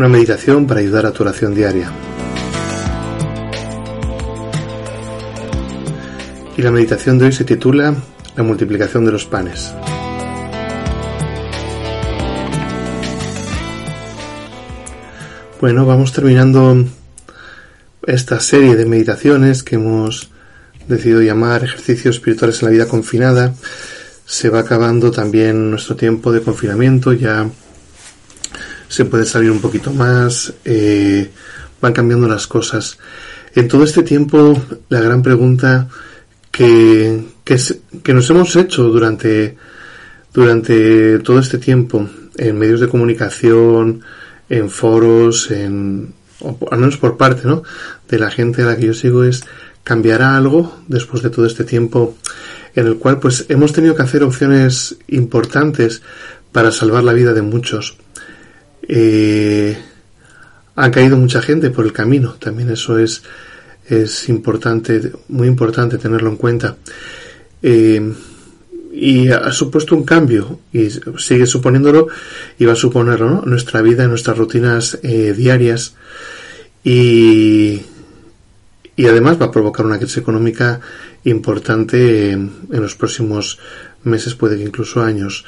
Una meditación para ayudar a tu oración diaria. Y la meditación de hoy se titula La multiplicación de los panes. Bueno, vamos terminando esta serie de meditaciones que hemos decidido llamar ejercicios espirituales en la vida confinada. Se va acabando también nuestro tiempo de confinamiento, ya se puede salir un poquito más, eh, van cambiando las cosas. En todo este tiempo, la gran pregunta que, que, nos hemos hecho durante, durante todo este tiempo en medios de comunicación, en foros, en, al menos por parte ¿no? de la gente a la que yo sigo es ¿cambiará algo después de todo este tiempo en el cual pues hemos tenido que hacer opciones importantes para salvar la vida de muchos? Eh, han caído mucha gente por el camino. También eso es, es importante, muy importante tenerlo en cuenta. Eh, y ha supuesto un cambio y sigue suponiéndolo y va a suponerlo nuestra vida, nuestras rutinas eh, diarias y, y además va a provocar una crisis económica importante en, los próximos meses, puede que incluso años.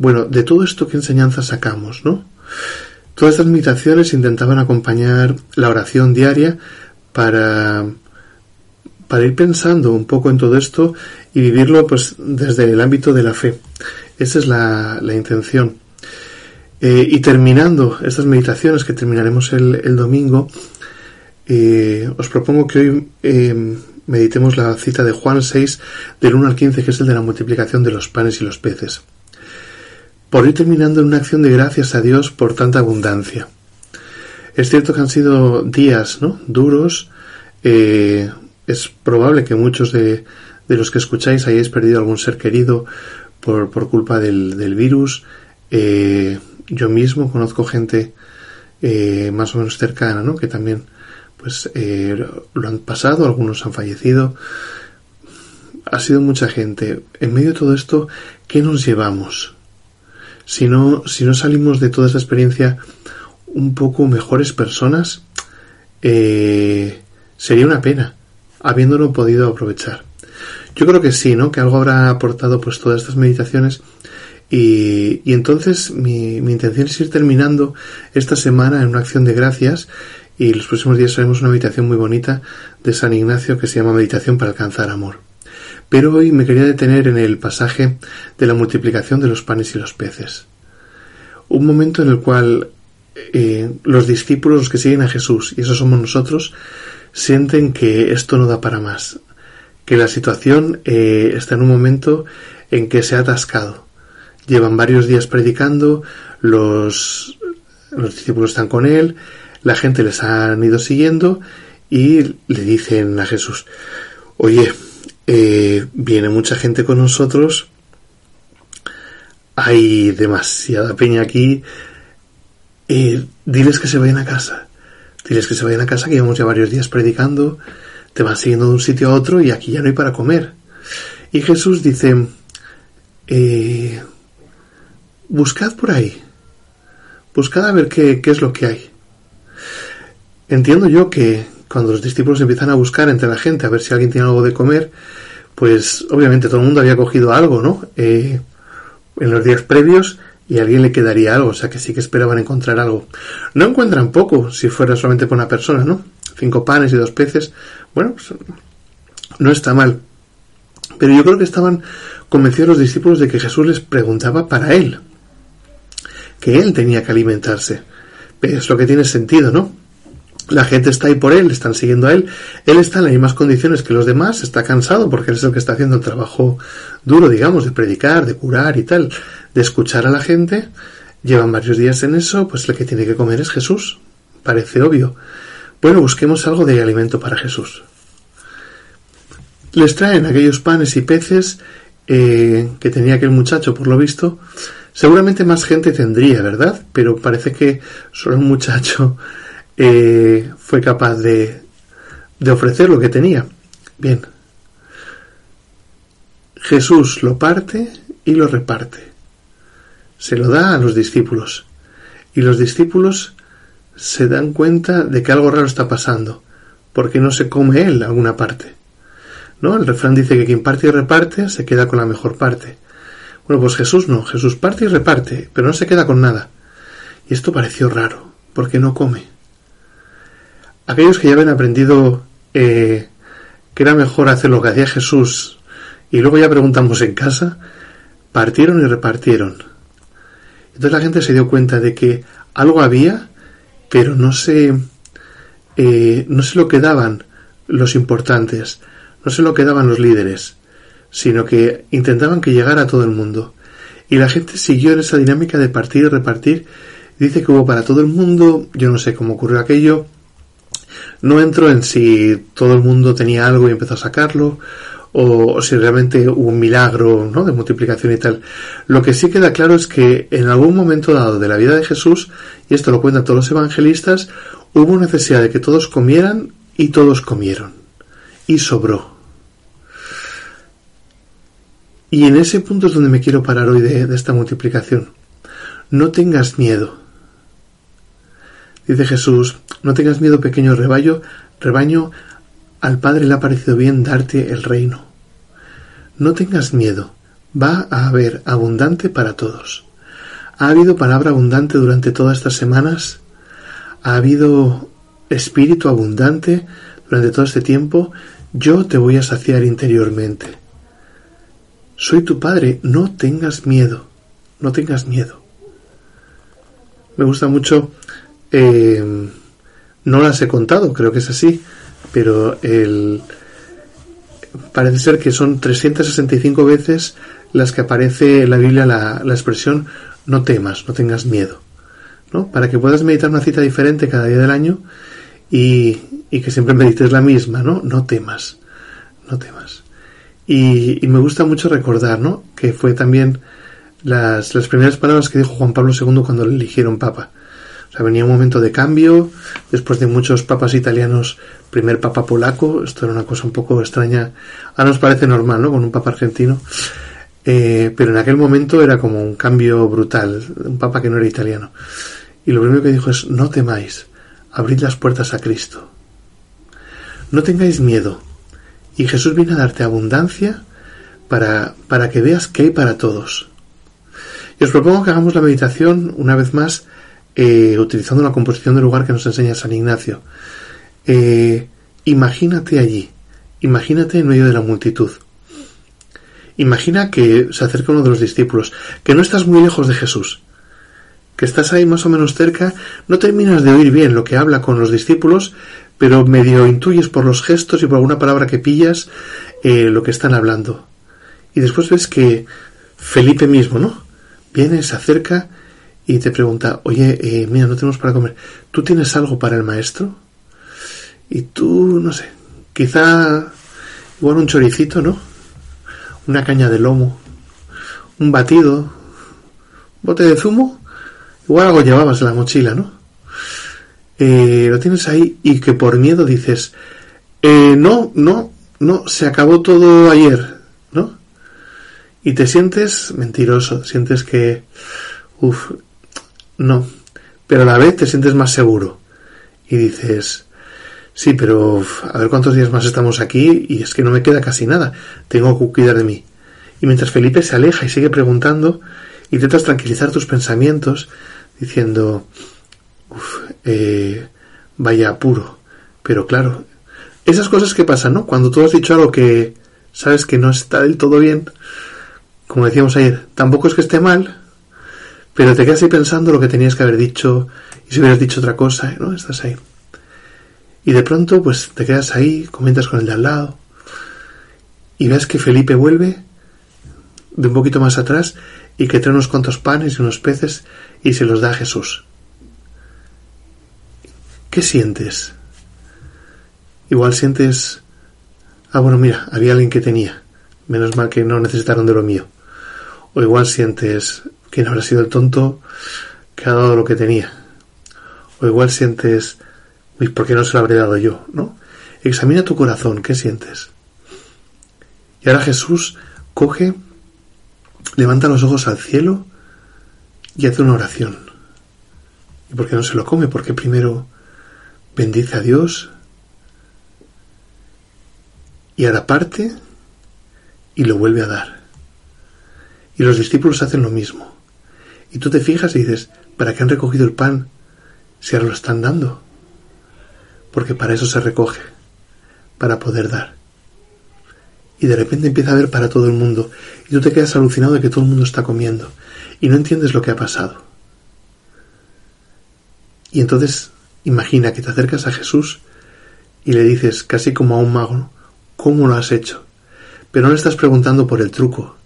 Bueno, de todo esto, ¿qué enseñanza sacamos, no? Todas estas meditaciones intentaban acompañar la oración diaria para, para ir pensando un poco en todo esto y vivirlo pues desde el ámbito de la fe. Esa es la, intención. Eh, y terminando estas meditaciones que terminaremos el, domingo, eh, os propongo que hoy eh, meditemos la cita de Juan 6 del 1 al 15, que es el de la multiplicación de los panes y los peces por ir terminando en una acción de gracias a Dios por tanta abundancia. Es cierto que han sido días ¿no? duros. Eh, es probable que muchos de, los que escucháis hayáis perdido algún ser querido por, por culpa del, del virus. Eh, yo mismo conozco gente eh, más o menos cercana, ¿no? Que también, pues, lo han pasado, algunos han fallecido. Ha sido mucha gente. En medio de todo esto, ¿qué nos llevamos? Si no, si no salimos de toda esta experiencia un poco mejores personas, eh, sería una pena, habiéndolo podido aprovechar. Yo creo que sí, ¿no? Que algo habrá aportado pues todas estas meditaciones y, entonces mi, mi, intención es ir terminando esta semana en una acción de gracias y los próximos días haremos una meditación muy bonita de San Ignacio que se llama Meditación para alcanzar amor. Pero hoy me quería detener en el pasaje de la multiplicación de los panes y los peces. Un momento en el cual eh, los discípulos, los que siguen a Jesús, y esos somos nosotros, sienten que esto no da para más, que la situación eh, está en un momento en que se ha atascado. Llevan varios días predicando, los, los discípulos están con él, la gente les han ido siguiendo y le dicen a Jesús, oye, eh, viene mucha gente con nosotros, hay demasiada peña aquí, eh, diles que se vayan a casa, diles que se vayan a casa, que llevamos ya varios días predicando, te van siguiendo de un sitio a otro y aquí ya no hay para comer. Y Jesús dice, eh, buscad por ahí, buscad a ver qué, qué es lo que hay. Entiendo yo que, cuando los discípulos empiezan a buscar entre la gente a ver si alguien tiene algo de comer, pues obviamente todo el mundo había cogido algo, ¿no? Eh, en los días previos y a alguien le quedaría algo, o sea que sí que esperaban encontrar algo. No encuentran poco si fuera solamente por una persona, ¿no? Cinco panes y dos peces, bueno, pues no está mal. Pero yo creo que estaban convencidos los discípulos de que Jesús les preguntaba para él, que él tenía que alimentarse. Es lo que tiene sentido, ¿no? La gente está ahí por él, están siguiendo a él. Él está en las mismas condiciones que los demás, está cansado porque él es el que está haciendo el trabajo duro, digamos, de predicar, de curar y tal, de escuchar a la gente. Llevan varios días en eso, pues el que tiene que comer es Jesús. Parece obvio. Bueno, busquemos algo de alimento para Jesús. Les traen aquellos panes y peces eh, que tenía aquel muchacho, por lo visto. Seguramente más gente tendría, ¿verdad? Pero parece que solo un muchacho eh, fue capaz de, de ofrecer lo que tenía. Bien. Jesús lo parte y lo reparte. Se lo da a los discípulos. Y los discípulos se dan cuenta de que algo raro está pasando, porque no se come él alguna parte. ¿No? El refrán dice que quien parte y reparte se queda con la mejor parte. Bueno, pues Jesús no, Jesús parte y reparte, pero no se queda con nada. Y esto pareció raro, porque no come. Aquellos que ya habían aprendido eh, que era mejor hacer lo que hacía Jesús y luego ya preguntamos en casa, partieron y repartieron. Entonces la gente se dio cuenta de que algo había, pero no se, eh, no se lo quedaban los importantes, no se lo quedaban los líderes, sino que intentaban que llegara a todo el mundo. Y la gente siguió en esa dinámica de partir y repartir. Dice que hubo para todo el mundo, yo no sé cómo ocurrió aquello, no entro en si todo el mundo tenía algo y empezó a sacarlo, o, si realmente hubo un milagro ¿no? de multiplicación y tal. Lo que sí queda claro es que en algún momento dado de la vida de Jesús, y esto lo cuentan todos los evangelistas, hubo necesidad de que todos comieran y todos comieron. Y sobró. Y en ese punto es donde me quiero parar hoy de, de esta multiplicación. No tengas miedo. Dice Jesús, no tengas miedo, pequeño rebaño, rebaño, al Padre le ha parecido bien darte el reino. No tengas miedo, va a haber abundante para todos. Ha habido palabra abundante durante todas estas semanas, ha habido espíritu abundante durante todo este tiempo, yo te voy a saciar interiormente. Soy tu Padre, no tengas miedo, no tengas miedo. Me gusta mucho eh, no las he contado, creo que es así, pero el, parece ser que son 365 veces las que aparece en la Biblia la, la expresión no temas, no tengas miedo, ¿no? Para que puedas meditar una cita diferente cada día del año y, y que siempre medites la misma, ¿no? No temas, no temas. Y, me gusta mucho recordar, ¿no? Que fue también las, las primeras palabras que dijo Juan Pablo II cuando le eligieron papa. O sea, venía un momento de cambio, después de muchos papas italianos, primer papa polaco, esto era una cosa un poco extraña, ahora nos parece normal, ¿no? Con un papa argentino, eh, pero en aquel momento era como un cambio brutal, un papa que no era italiano. Y lo primero que dijo es, no temáis, abrid las puertas a Cristo. No tengáis miedo. Y Jesús viene a darte abundancia para, para que veas que hay para todos. Y os propongo que hagamos la meditación una vez más eh, utilizando la composición del lugar que nos enseña San Ignacio. Eh, imagínate allí, imagínate en medio de la multitud. Imagina que se acerca uno de los discípulos, que no estás muy lejos de Jesús, que estás ahí más o menos cerca, no terminas de oír bien lo que habla con los discípulos, pero medio intuyes por los gestos y por alguna palabra que pillas eh, lo que están hablando. Y después ves que Felipe mismo, ¿no? Viene, se acerca y te pregunta, oye, eh, mira, no tenemos para comer, ¿tú tienes algo para el maestro? Y tú, no sé, quizá igual un choricito, ¿no? Una caña de lomo, un batido, un bote de zumo, igual algo llevabas en la mochila, ¿no? Eh, lo tienes ahí y que por miedo dices, eh, no, no, no, se acabó todo ayer, ¿no? Y te sientes mentiroso, sientes que, uff, no, pero a la vez te sientes más seguro y dices, sí, pero a ver cuántos días más estamos aquí y es que no me queda casi nada, tengo que cuidar de mí. Y mientras Felipe se aleja y sigue preguntando, intentas tranquilizar tus pensamientos diciendo, eh, vaya apuro. Pero claro, esas cosas que pasan, ¿no? Cuando tú has dicho algo que sabes que no está del todo bien, como decíamos ayer, tampoco es que esté mal, pero te quedas ahí pensando lo que tenías que haber dicho y si hubieras dicho otra cosa, ¿no? Estás ahí. Y de pronto, pues te quedas ahí, comentas con el de al lado y ves que Felipe vuelve de un poquito más atrás y que trae unos cuantos panes y unos peces y se los da a Jesús. ¿Qué sientes? Igual sientes, ah, bueno, mira, había alguien que tenía, menos mal que no necesitaron de lo mío. O igual sientes, ¿quién habrá sido el tonto que ha dado lo que tenía? O igual sientes, ¿por qué no se lo habré dado yo? ¿No? Examina tu corazón, ¿qué sientes? Y ahora Jesús coge, levanta los ojos al cielo y hace una oración. ¿Y por qué no se lo come? Porque primero bendice a Dios y ahora parte y lo vuelve a dar. Y los discípulos hacen lo mismo. Y tú te fijas y dices, ¿para qué han recogido el pan si ahora lo están dando? Porque para eso se recoge, para poder dar. Y de repente empieza a ver para todo el mundo. Y tú te quedas alucinado de que todo el mundo está comiendo. Y no entiendes lo que ha pasado. Y entonces imagina que te acercas a Jesús y le dices, casi como a un mago, ¿cómo lo has hecho? Pero no le estás preguntando por el truco.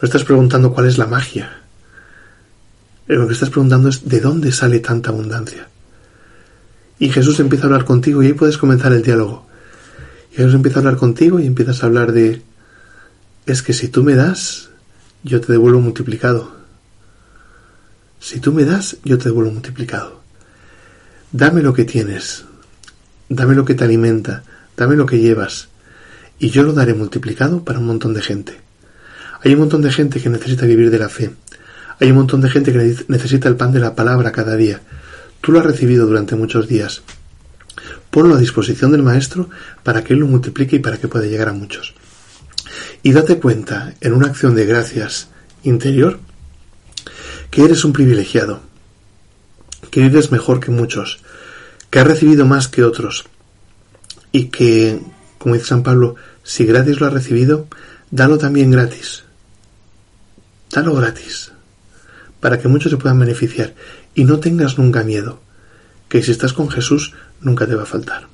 No estás preguntando cuál es la magia. Lo que estás preguntando es de dónde sale tanta abundancia. Y Jesús empieza a hablar contigo y ahí puedes comenzar el diálogo. Y Jesús empieza a hablar contigo y empiezas a hablar de, es que si tú me das, yo te devuelvo multiplicado. Si tú me das, yo te devuelvo multiplicado. Dame lo que tienes, dame lo que te alimenta, dame lo que llevas, y yo lo daré multiplicado para un montón de gente. Hay un montón de gente que necesita vivir de la fe. Hay un montón de gente que necesita el pan de la palabra cada día. Tú lo has recibido durante muchos días. Ponlo a disposición del Maestro para que Él lo multiplique y para que pueda llegar a muchos. Y date cuenta, en una acción de gracias interior, que eres un privilegiado, que eres mejor que muchos, que has recibido más que otros, y que, como dice San Pablo, si gratis lo has recibido, dalo también gratis. Dalo gratis para que muchos se puedan beneficiar y no tengas nunca miedo, que si estás con Jesús nunca te va a faltar.